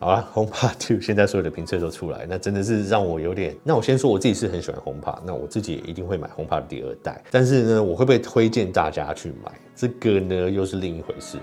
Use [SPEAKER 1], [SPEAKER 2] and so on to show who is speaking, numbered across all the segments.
[SPEAKER 1] 好了，HomePod 2现在所有的评测都出来，那真的是让我有点。那我先说我自己是很喜欢 HomePod，那我自己也一定会买 HomePod 第二代。但是呢，我会不会推荐大家去买？这个呢，又是另一回事。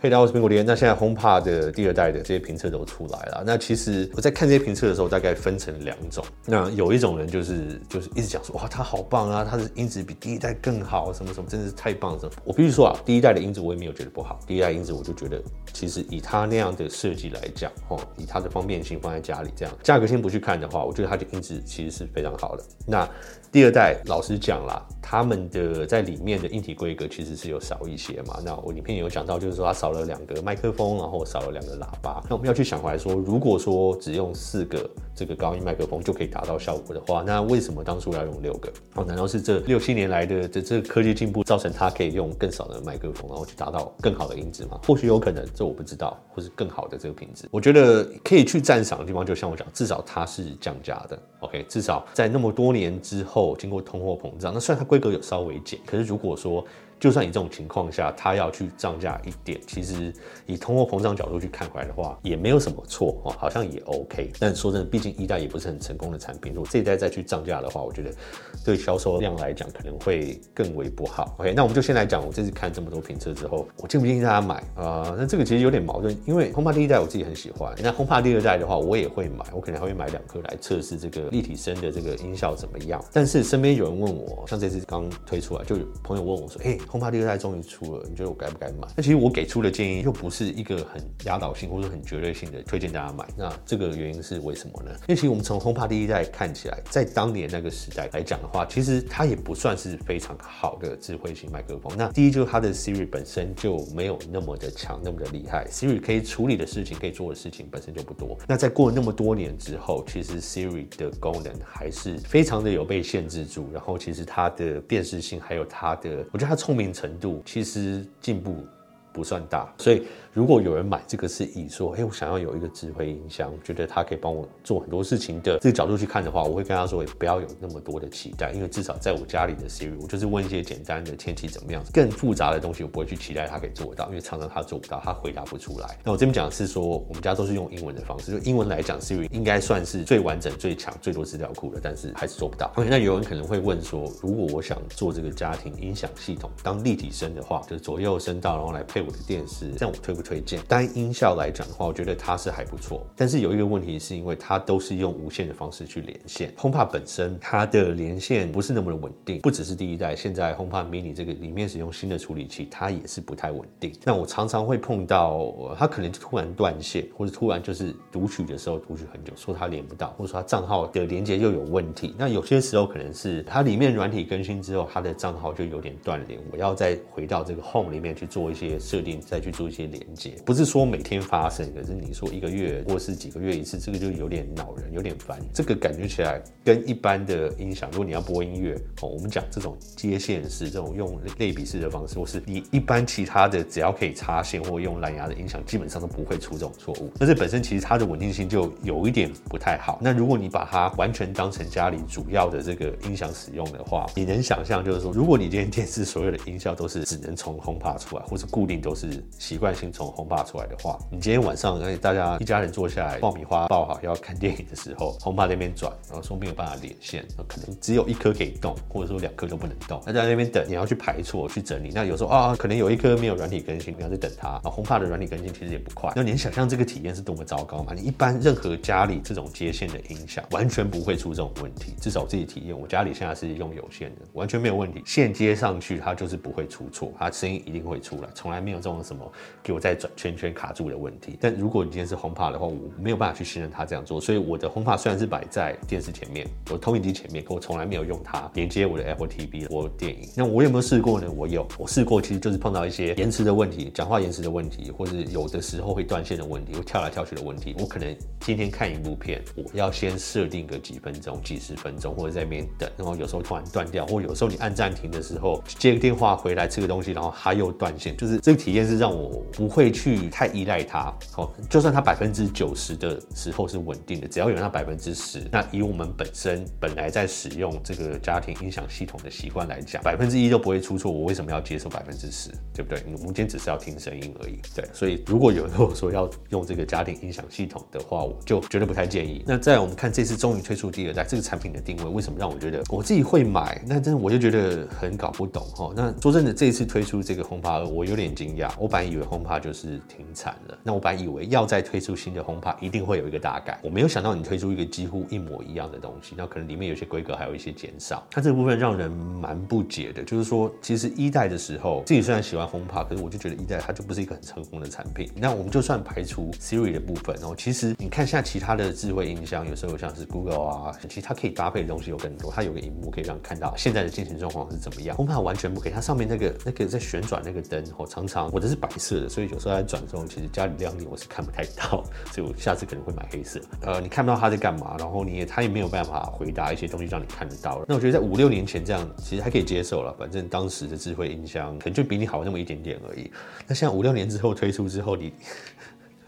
[SPEAKER 1] 嘿，大家好，我是苹果爹。那现在 HomePod 的第二代的这些评测都出来了。那其实我在看这些评测的时候，大概分成两种。那有一种人就是就是一直讲说，哇，它好棒啊，它的音质比第一代更好，什么什么，真的是太棒了。我必须说啊，第一代的音质我也没有觉得不好。第一代音质我就觉得，其实以它那样的设计来讲，哦，以它的方便性放在家里这样，价格先不去看的话，我觉得它的音质其实是非常好的。那第二代，老实讲啦，他们的在里面的硬体规格其实是有少一些嘛。那我影片有讲到，就是说它少了两个麦克风，然后少了两个喇叭。那我们要去想回来说，如果说只用四个这个高音麦克风就可以达到效果的话，那为什么当初要用六个？哦，难道是这六七年来的这这科技进步造成它可以用更少的麦克风，然后去达到更好的音质吗？或许有可能，这我不知道，或是更好的这个品质。我觉得可以去赞赏的地方，就像我讲，至少它是降价的。OK，至少在那么多年之后。经过通货膨胀，那虽然它规格有稍微减，可是如果说。就算以这种情况下，它要去涨价一点，其实以通货膨胀角度去看回来的话，也没有什么错哦，好像也 OK。但说真的，毕竟一代也不是很成功的产品，如果这一代再去涨价的话，我觉得对销售量来讲可能会更为不好。OK，那我们就先来讲，我这次看这么多评测之后，我建不建议大家买啊、那这个其实有点矛盾，因为轰趴第一代我自己很喜欢，那轰趴第二代的话，我也会买，我可能还会买两颗来测试这个立体声的这个音效怎么样。但是身边有人问我，像这次刚推出来，就有朋友问我说：“哎、欸，HomePod 第二代终于。”出了，你觉得我该不该买？那其实我给出的建议又不是一个很压倒性或者很绝对性的推荐大家买。那这个原因是为什么呢？因为其实我们从 HomePod 第一代看起来，在当年那个时代来讲的话，其实它也不算是非常好的智慧型麦克风。那第一就是它的 Siri 本身就没有那么的强，那么的厉害。Siri 可以处理的事情，可以做的事情本身就不多。那在过了那么多年之后，其实 Siri 的功能还是非常的有被限制住。然后其实它的辨识性，还有它的，我觉得它聪明程度，其实进。步不算大，所以。如果有人买这个是以说，哎，我想要有一个智慧音箱，觉得它可以帮我做很多事情的这个角度去看的话，我会跟他说，也不要有那么多的期待，因为至少在我家里的 Siri，我就是问一些简单的天气怎么样，更复杂的东西我不会去期待它可以做到，因为常常它做不到，它回答不出来。那我这边讲是说，我们家都是用英文的方式，就英文来讲，Siri 应该算是最完整、最强、最多资料库的，但是还是做不到。OK，那有人可能会问说，如果我想做这个家庭音响系统当立体声的话，就是左右声道，然后来配我的电视，这样我推不推荐？单音效来讲的话，我觉得它是还不错，但是有一个问题，是因为它都是用无线的方式去连线。HomePod 本身它的连线不是那么的稳定，不只是第一代，现在 HomePod Mini 这个里面使用新的处理器，它也是不太稳定。那我常常会碰到它可能突然断线，或者突然就是读取的时候读取很久，说它连不到，或者说它账号的连接又有问题。那有些时候可能是它里面软体更新之后，它的账号就有点断连，我要再回到这个 Home 里面去做一些设定，再去做一些连接，不是说每。天发生，可是你说一个月或是几个月一次，这个就有点恼人，有点烦。这个感觉起来跟一般的音响，如果你要播音乐哦，我们讲这种接线式、这种用类比式的方式，或是你一般其他的只要可以插线或用蓝牙的音响，基本上都不会出这种错误。那这本身其实它的稳定性就有一点不太好。那如果你把它完全当成家里主要的这个音响使用的话，你能想象就是说，如果你今天电视所有的音效都是只能从 HomePod 出来，或是固定都是习惯性从红帕出来的话，你今天晚上，而且大家一家人坐下来，爆米花爆好要看电影的时候红帕那边转，然后说没有办法连线，那可能只有一颗可以动，或者说两颗都不能动。那在那边等，你要去排错、去整理。那有时候啊，可能有一颗没有软体更新，你要去等它。然后 HomePod 的软体更新其实也不快。那你想象这个体验是多么糟糕吗？你一般任何家里这种接线的音响，完全不会出这种问题。至少我自己体验，我家里现在是用有线的，完全没有问题。线接上去，它就是不会出错，它声音一定会出来，从来没有这种什么给我在在转圈圈卡住的问题。但如果你今天是 HomePod 的话，我没有办法去信任他这样做，所以我的 HomePod 虽然是摆在电视前面，我投影机前面，可我从来没有用它连接我的 Apple TV 播电影。那我有没有试过呢？我有，我试过，其实就是碰到一些延迟的问题，讲话延迟的问题，或是有的时候会断线的问题，会跳来跳去的问题。我可能今天看一部片，我要先设定个几分钟、几十分钟，或者在那边等，然后有时候突然断掉，或有时候你按暂停的时候接个电话回来吃个东西，然后它又断线，就是这个体验是让我不会。会去太依赖它。哦，就算它百分之九十的时候是稳定的，只要有那百分之十，那以我们本身本来在使用这个家庭音响系统的习惯来讲，百分之一都不会出错，我为什么要接受百分之十？对不对？我们今天只是要听声音而已。对，所以如果有人跟我说要用这个家庭音响系统的话，我就绝对不太建议。那再来我们看这次终于推出第二代这个产品的定位，为什么让我觉得我自己会买？那真的我就觉得很搞不懂哈。那说真的，这一次推出这个轰趴我有点惊讶。我本来以为轰趴就就是停产了，那我本来以为要再推出新的 HomePod 一定会有一个大改，我没有想到你推出一个几乎一模一样的东西，那可能里面有些规格还有一些减少。它这个部分让人蛮不解的，就是说其实一代的时候自己虽然喜欢 HomePod，可是我就觉得一代它就不是一个很成功的产品。那我们就算排除 Siri 的部分，然后其实你看下其他的智慧音箱，有时候像是 Google 啊，其实它可以搭配的东西有更多。它有个荧幕可以让看到现在的进行状况是怎么样。HomePod 完全不可以，它上面那个那个在旋转那个灯，哦，常常我的是白色的，所以就时候在转的时候，其实家里亮点我是看不太到，所以我下次可能会买黑色。呃，你看不到他在干嘛，然后你也他也没有办法回答一些东西让你看得到。那我觉得在五六年前这样其实还可以接受了，反正当时的智慧音箱可能就比你好那么一点点而已。那像五六年之后推出之后，你。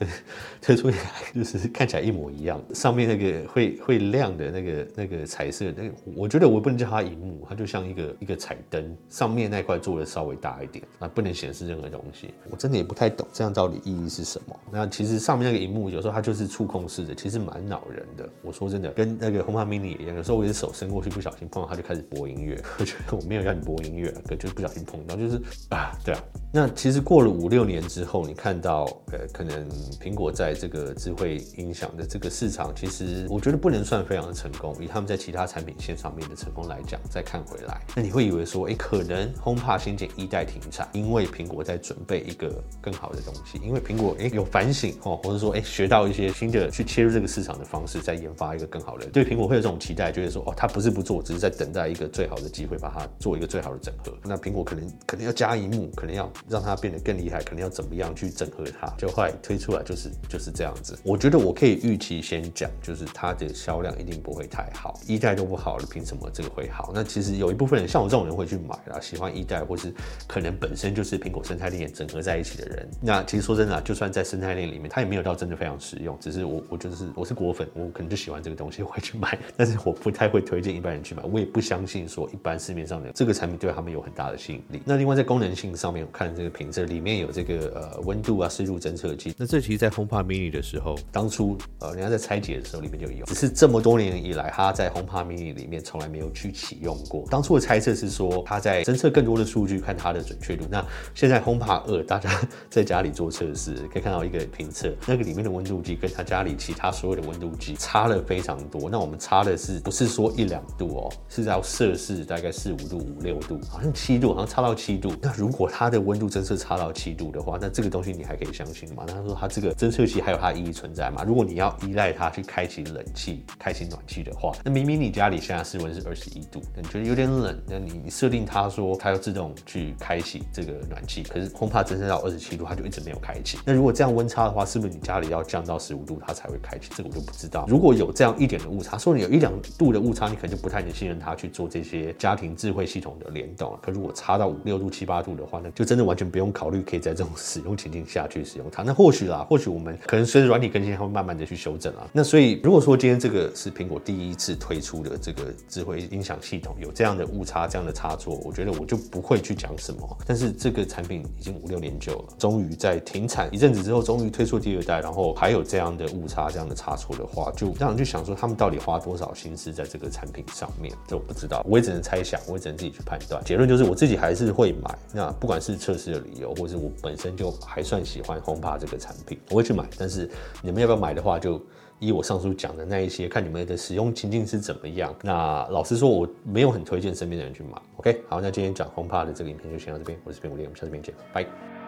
[SPEAKER 1] 推出来就是看起来一模一样，上面那个会会亮的那个那个彩色，那个我觉得我不能叫它荧幕，它就像一个一个彩灯，上面那块做的稍微大一点，啊，不能显示任何东西。我真的也不太懂这样到底意义是什么。那其实上面那个荧幕有时候它就是触控式的，其实蛮恼人的。我说真的，跟那个 HomePod mini 一样，有时候我的手伸过去不小心碰到它就开始播音乐，我觉得我没有让你播音乐，可就不小心碰到，就是啊，对啊。那其实过了五六年之后，你看到呃，可能。苹果在这个智慧音响的这个市场，其实我觉得不能算非常的成功。以他们在其他产品线上面的成功来讲，再看回来，那你会以为说，哎，可能 HomePod 先前一代停产，因为苹果在准备一个更好的东西，因为苹果哎有反省哦，或者说哎学到一些新的去切入这个市场的方式，在研发一个更好的。对苹果会有这种期待，就是说哦，它不是不做，只是在等待一个最好的机会，把它做一个最好的整合。那苹果可能可能要加一幕，可能要让它变得更厉害，可能要怎么样去整合它，就后来推出来就是。就是这样子，我觉得我可以预期先讲，就是它的销量一定不会太好，一代都不好了，凭什么这个会好？那其实有一部分人像我这种人会去买啦，喜欢一代或是可能本身就是苹果生态链整合在一起的人。那其实说真的，就算在生态链里面，它也没有到真的非常实用。只是我，我就是我是果粉，我可能就喜欢这个东西，会去买。但是我不太会推荐一般人去买，我也不相信说一般市面上的这个产品对他们有很大的吸引力。那另外在功能性上面，我看这个评测里面有这个呃温度啊湿度侦测器，那这些其实在 HomePod mini 的时候，当初呃，人家在拆解的时候里面就有，只是这么多年以来，它在 HomePod mini 里面从来没有去启用过。当初的猜测是说，它在侦测更多的数据，看它的准确度。那现在 HomePod 2，大家 在家里做测试，可以看到一个评测，那个里面的温度计跟他家里其他所有的温度计差了非常多。那我们差的是不是说一两度哦，是要摄氏大概四五度、五六度，好像七度，好像差到七度。那如果它的温度侦测差到七度的话，那这个东西你还可以相信吗？那他说它这个侦测器还有它的意义存在吗？如果你要依赖它去开启冷气、开启暖气的话，那明明你家里现在室温是二十一度，你觉得有点冷，那你设定它说它要自动去开启这个暖气，可是恐怕侦测到二十七度，它就一直没有开启。那如果这样温差的话，是不是你家里要降到十五度它才会开启？这个我就不知道。如果有这样一点的误差，说你有一两度的误差，你可能就不太能信任它去做这些家庭智慧系统的联动了。可如果差到五六度、七八度的话，那就真的完全不用考虑，可以在这种使用情境下去使用它。那或许啦，或许我们可能随着软体更新，它会慢慢的去修正啊。那所以如果说今天这个是苹果第一次推出的这个智慧音响系统，有这样的误差、这样的差错，我觉得我就不会去讲什么。但是这个产品已经五六年久了，终于在停产一阵子之后，终于推出第二代，然后还有这样的误差、这样的差错的话，就让人就想说，他们到底花多少心思在这个产品上面？这我不知道，我也只能猜想，我也只能自己去判断。结论就是，我自己还是会买。那不管是测试的理由，或是我本身就还算喜欢 HomePod 这个产品，我会去买。但是你们要不要买的话，就依我上述讲的那一些，看你们的使用情境是怎么样。那老实说，我没有很推荐身边的人去买。OK，好，那今天讲轰趴的这个影片就先到这边，我是苹果爹，我们下次见，拜。